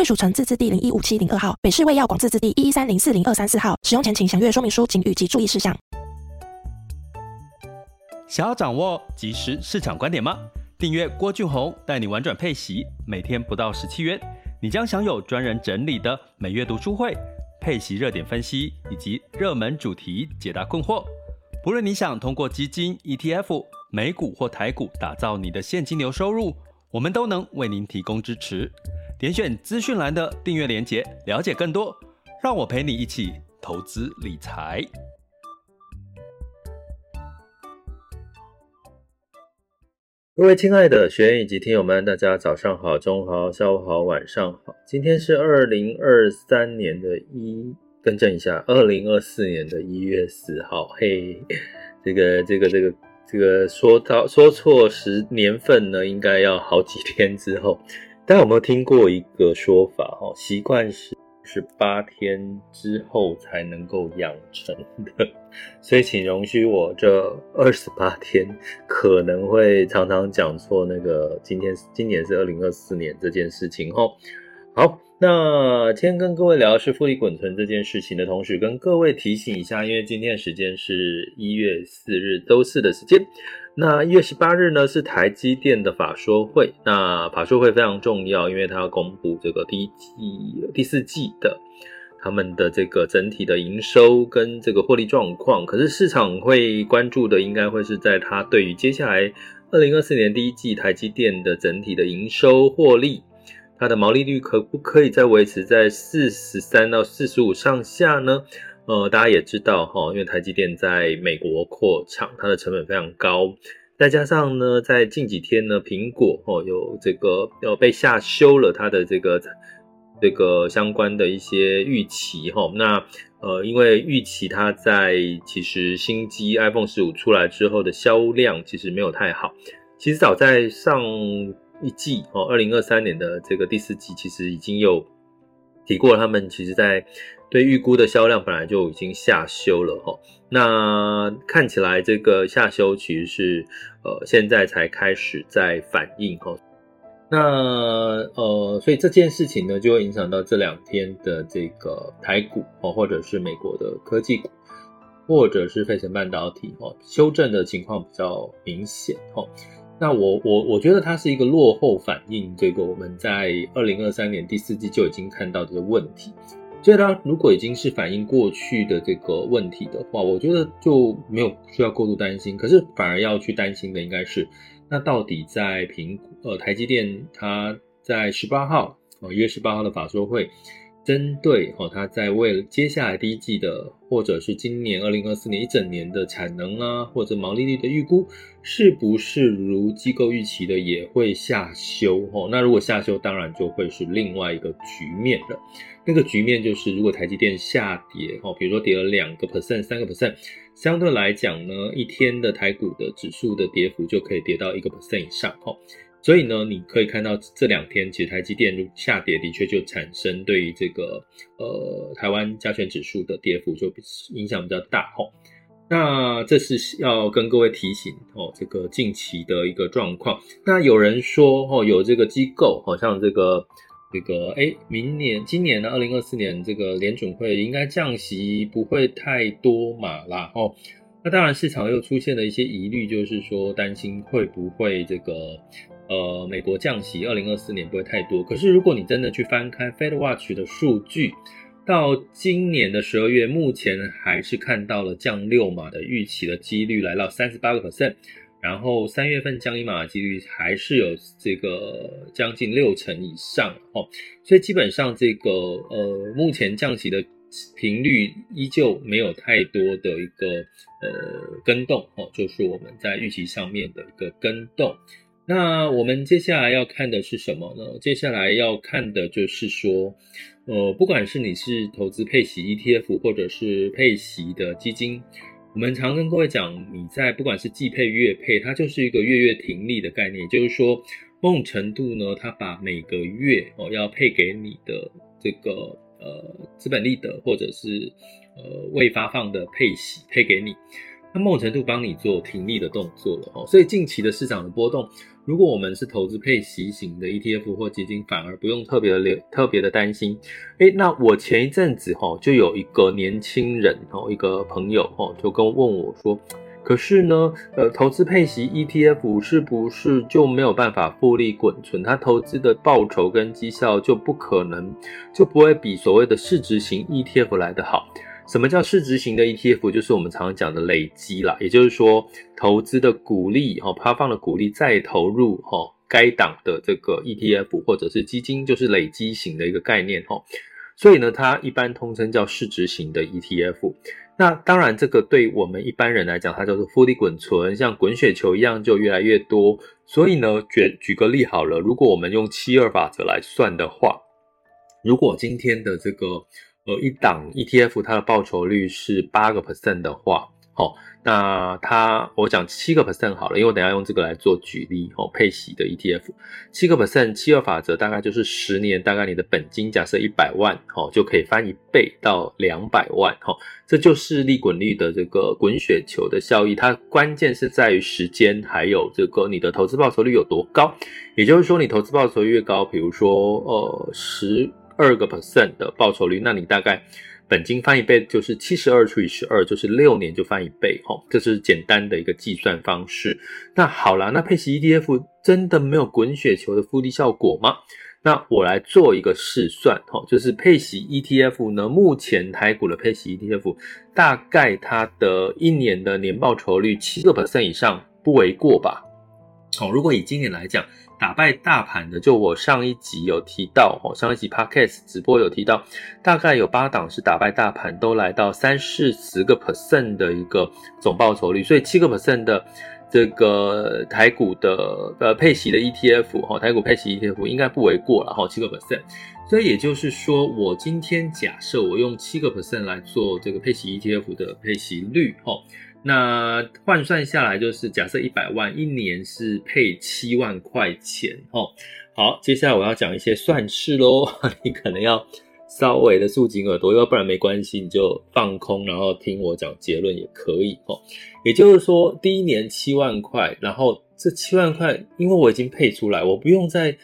贵属城自治地零一五七零二号，北市卫药广自治地一一三零四零二三四号。使用前请详阅说明书、警语及注意事项。想要掌握即时市场观点吗？订阅郭俊宏带你玩转配息，每天不到十七元，你将享有专人整理的每月读书会、配息热点分析以及热门主题解答困惑。不论你想通过基金、ETF、美股或台股打造你的现金流收入，我们都能为您提供支持。点选资讯栏的订阅链接，了解更多。让我陪你一起投资理财。各位亲爱的学员以及听友们，大家早上好、中午好、下午好、晚上好。今天是二零二三年的一，更正一下，二零二四年的一月四号。嘿，这个、这个、这个、这个说到说错时年份呢，应该要好几天之后。大家有没有听过一个说法？哈，习惯是十八天之后才能够养成的，所以请容许我这二十八天可能会常常讲错那个今天今年是二零二四年这件事情。哈，好，那今天跟各位聊的是复利滚存这件事情的同时，跟各位提醒一下，因为今天的时间是一月四日周四的时间。那一月十八日呢，是台积电的法说会。那法说会非常重要，因为它要公布这个第一季、第四季的他们的这个整体的营收跟这个获利状况。可是市场会关注的，应该会是在它对于接下来二零二四年第一季台积电的整体的营收获利，它的毛利率可不可以再维持在四十三到四十五上下呢？呃，大家也知道哈，因为台积电在美国扩厂，它的成本非常高，再加上呢，在近几天呢，苹果哦有这个要被下修了它的这个这个相关的一些预期哈。那呃，因为预期它在其实新机 iPhone 十五出来之后的销量其实没有太好，其实早在上一季哦，二零二三年的这个第四季，其实已经有提过，他们其实在。对预估的销量本来就已经下修了哈，那看起来这个下修其实是呃现在才开始在反应哈，那呃所以这件事情呢就会影响到这两天的这个台股哦，或者是美国的科技股，或者是费城半导体哦，修正的情况比较明显哈。那我我我觉得它是一个落后反应，这个我们在二零二三年第四季就已经看到这个问题。所以它如果已经是反映过去的这个问题的话，我觉得就没有需要过度担心。可是反而要去担心的应该是，那到底在苹果呃台积电它在十八号呃一月十八号的法说会。针对哦，它在为了接下来第一季的，或者是今年二零二四年一整年的产能啊，或者毛利率的预估，是不是如机构预期的也会下修？哦，那如果下修，当然就会是另外一个局面了。那个局面就是，如果台积电下跌，哦，比如说跌了两个 percent、三个 percent，相对来讲呢，一天的台股的指数的跌幅就可以跌到一个 percent 以上，哦。所以呢，你可以看到这两天其实台积电下跌，的确就产生对于这个呃台湾加权指数的跌幅就影响比较大齁。那这是要跟各位提醒哦，这个近期的一个状况。那有人说哦，有这个机构好像这个这个哎，明年今年呢，二零二四年这个联准会应该降息不会太多嘛啦哦。那当然市场又出现了一些疑虑，就是说担心会不会这个。呃，美国降息，二零二四年不会太多。可是，如果你真的去翻开 FedWatch 的数据，到今年的十二月，目前还是看到了降六码的预期的几率来到三十八个 percent，然后三月份降一码的几率还是有这个将近六成以上哦。所以基本上这个呃，目前降息的频率依旧没有太多的一个呃跟动哦，就是我们在预期上面的一个跟动。那我们接下来要看的是什么呢？接下来要看的就是说，呃，不管是你是投资配息 ETF 或者是配息的基金，我们常跟各位讲，你在不管是季配月配，它就是一个月月停利的概念，就是说，某种程度呢，它把每个月哦要配给你的这个呃资本利得或者是呃未发放的配息配给你。那某种程度帮你做停利的动作了哦，所以近期的市场的波动，如果我们是投资配息型的 ETF 或基金，反而不用特别的特别的担心。诶，那我前一阵子哈就有一个年轻人哦，一个朋友哦，就跟问我说，可是呢，呃，投资配息 ETF 是不是就没有办法复利滚存？他投资的报酬跟绩效就不可能就不会比所谓的市值型 ETF 来得好？什么叫市值型的 ETF？就是我们常常讲的累积啦，也就是说，投资的股利哈，发放的股利再投入哈，该档的这个 ETF 或者是基金，就是累积型的一个概念哈。所以呢，它一般通称叫市值型的 ETF。那当然，这个对我们一般人来讲，它叫做复利滚存，像滚雪球一样就越来越多。所以呢，举举个例好了，如果我们用七二法则来算的话，如果今天的这个呃，一档 ETF 它的报酬率是八个 percent 的话，好，那它我讲七个 percent 好了，因为我等下用这个来做举例，哦，配息的 ETF，七个 percent，七二法则大概就是十年，大概你的本金假设一百万，哦，就可以翻一倍到两百万，哈，这就是利滚利的这个滚雪球的效益，它关键是在于时间，还有这个你的投资报酬率有多高，也就是说，你投资报酬越高，比如说呃十。二个 percent 的报酬率，那你大概本金翻一倍就是七十二除以十二，就是六年就翻一倍，齁，这是简单的一个计算方式。那好啦，那配息 ETF 真的没有滚雪球的复利效果吗？那我来做一个试算，齁，就是配息 ETF 呢，目前台股的配息 ETF 大概它的一年的年报酬率七个 percent 以上不为过吧？好，如果以今年来讲。打败大盘的，就我上一集有提到，哦，上一集 Podcast 直播有提到，大概有八档是打败大盘，都来到三四十个 percent 的一个总报酬率，所以七个 percent 的这个台股的呃配息的 ETF，哈，台股配息 ETF 应该不为过了，哈，七个 percent，所以也就是说，我今天假设我用七个 percent 来做这个配息 ETF 的配息率，哈。那换算下来就是，假设一百万一年是配七万块钱哦。好，接下来我要讲一些算式喽，你可能要稍微的竖紧耳朵，要不然没关系，你就放空，然后听我讲结论也可以哦。也就是说，第一年七万块，然后这七万块，因为我已经配出来，我不用再。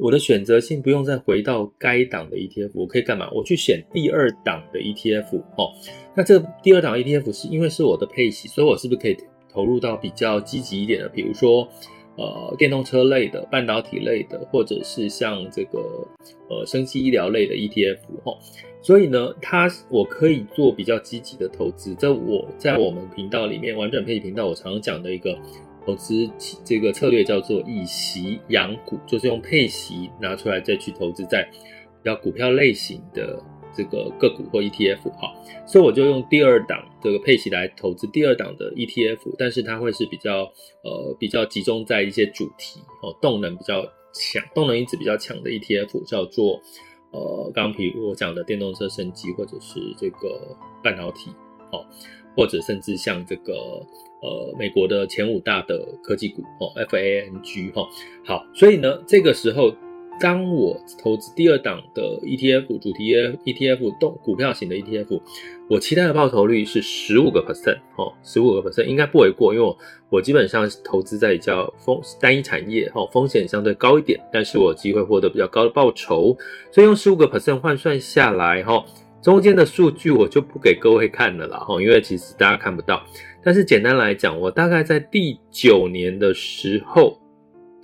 我的选择性不用再回到该档的 ETF，我可以干嘛？我去选第二档的 ETF 哦。那这第二档 ETF 是因为是我的配息，所以我是不是可以投入到比较积极一点的，比如说呃电动车类的、半导体类的，或者是像这个呃生技医疗类的 ETF 哦。所以呢，它我可以做比较积极的投资。这我在我们频道里面玩转配息频道，我常常讲的一个。投资这个策略叫做以息养股，就是用配息拿出来再去投资在比较股票类型的这个个股或 ETF 哈，所以我就用第二档这个配息来投资第二档的 ETF，但是它会是比较呃比较集中在一些主题哦，动能比较强，动能因子比较强的 ETF 叫做呃刚刚比如我讲的电动车、升级或者是这个半导体哦，或者甚至像这个。呃，美国的前五大的科技股哦，FANG 哈，好，所以呢，这个时候，当我投资第二档的 ETF 主题 ETF 动股票型的 ETF，我期待的报酬率是十五个 percent 哦，十五个 percent 应该不为过，因为我我基本上投资在比较风单一产业哈，风险相对高一点，但是我机会获得比较高的报酬，所以用十五个 percent 换算下来哈，中间的数据我就不给各位看了啦哈，因为其实大家看不到。但是简单来讲，我大概在第九年的时候，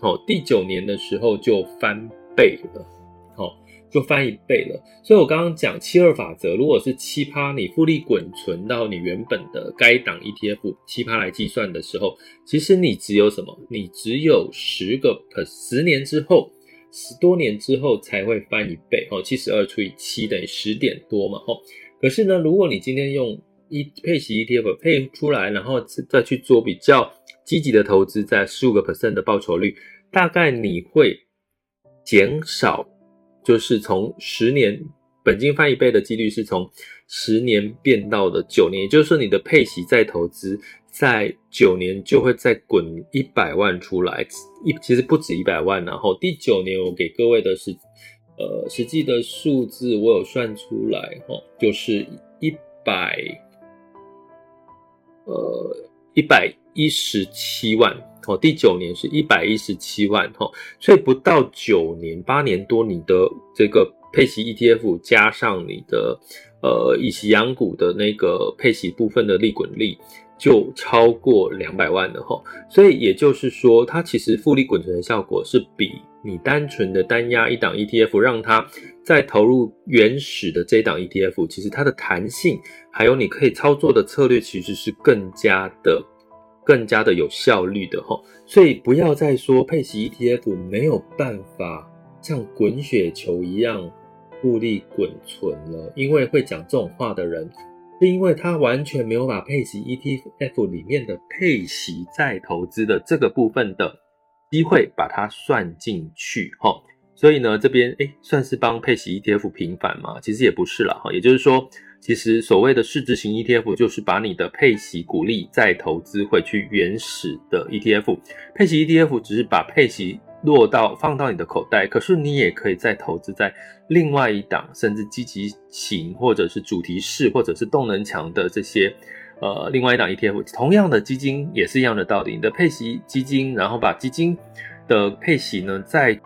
哦，第九年的时候就翻倍了，哦，就翻一倍了。所以我刚刚讲七二法则，如果是七趴，你复利滚存到你原本的该档 ETF 七趴来计算的时候，其实你只有什么？你只有十个，十年之后，十多年之后才会翻一倍，哦，七十二除以七等于十点多嘛，哦。可是呢，如果你今天用一配息 ETF 配出来，然后再去做比较积极的投资，在十五个 percent 的报酬率，大概你会减少，就是从十年本金翻一倍的几率是从十年变到了九年，也就是说你的配息再投资在九年就会再滚一百万出来，一其实不止一百万，然后第九年我给各位的是呃实际的数字，我有算出来哈，就是一百呃一百一十七万。哦，第九年是一百一十七万，哈，所以不到九年，八年多，你的这个配息 ETF 加上你的呃以息养股的那个配息部分的利滚利，就超过两百万了，哈。所以也就是说，它其实复利滚存的效果是比你单纯的单压一档 ETF，让它再投入原始的这档 ETF，其实它的弹性还有你可以操作的策略，其实是更加的。更加的有效率的哈，所以不要再说配息 ETF 没有办法像滚雪球一样复利滚存了，因为会讲这种话的人，是因为他完全没有把配息 ETF 里面的配息再投资的这个部分的机会把它算进去齁，所以呢，这边诶算是帮配息 ETF 平反吗？其实也不是啦齁，也就是说。其实所谓的市值型 ETF 就是把你的配息股利再投资回去原始的 ETF，配息 ETF 只是把配息落到放到你的口袋，可是你也可以再投资在另外一档，甚至积极型或者是主题式或者是动能强的这些呃另外一档 ETF，同样的基金也是一样的道理，你的配息基金，然后把基金的配息呢再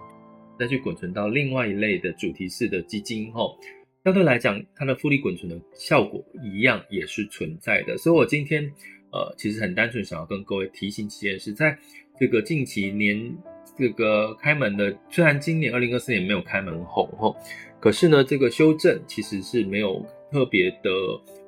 再去滚存到另外一类的主题式的基金后。相对来讲，它的复利滚存的效果一样也是存在的，所以我今天呃其实很单纯想要跟各位提醒几件事，在这个近期年这个开门的，虽然今年二零二四年没有开门红吼，可是呢这个修正其实是没有特别的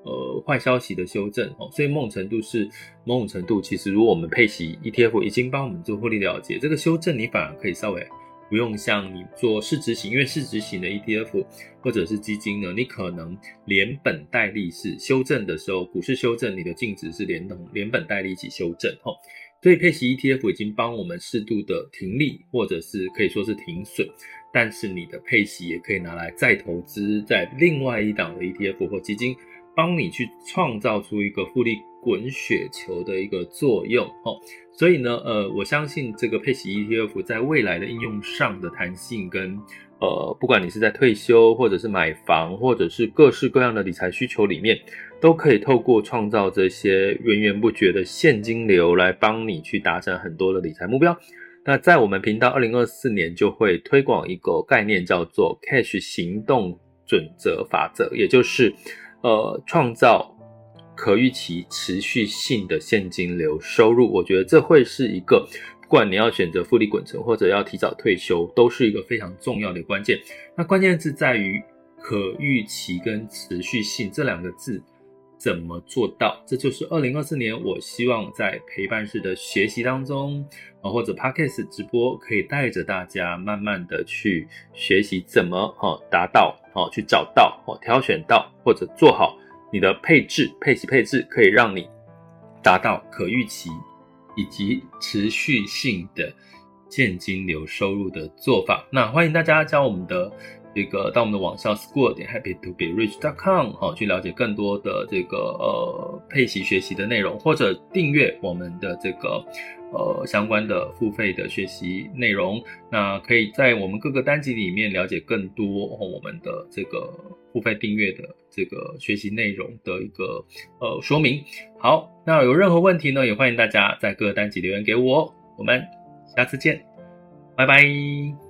呃坏消息的修正哦，所以某种程度是某种程度，其实如果我们配息 ETF 已经帮我们做获利了结，这个修正你反而可以稍微。不用像你做市值型，因为市值型的 ETF 或者是基金呢，你可能连本带利是修正的时候，股市修正，你的净值是连同连本带利一起修正齁。所以配息 ETF 已经帮我们适度的停利，或者是可以说是停损，但是你的配息也可以拿来再投资在另外一档的 ETF 或基金，帮你去创造出一个复利滚雪球的一个作用哦。所以呢，呃，我相信这个配息 ETF 在未来的应用上的弹性跟，呃，不管你是在退休或者是买房，或者是各式各样的理财需求里面，都可以透过创造这些源源不绝的现金流来帮你去达成很多的理财目标。那在我们频道二零二四年就会推广一个概念，叫做 Cash 行动准则法则，也就是，呃，创造。可预期、持续性的现金流收入，我觉得这会是一个，不管你要选择复利滚存或者要提早退休，都是一个非常重要的关键。那关键字在于可预期跟持续性这两个字怎么做到？这就是二零二四年我希望在陪伴式的学习当中啊，或者 Podcast 直播，可以带着大家慢慢的去学习怎么哈达到哦，去找到哦，挑选到或者做好。你的配置、配息配置可以让你达到可预期以及持续性的现金流收入的做法。那欢迎大家加我们的这个到我们的网校 school 点 happy to be rich dot com 好，去了解更多的这个呃配息学习的内容，或者订阅我们的这个。呃，相关的付费的学习内容，那可以在我们各个单集里面了解更多我们的这个付费订阅的这个学习内容的一个呃说明。好，那有任何问题呢，也欢迎大家在各个单集留言给我。我们下次见，拜拜。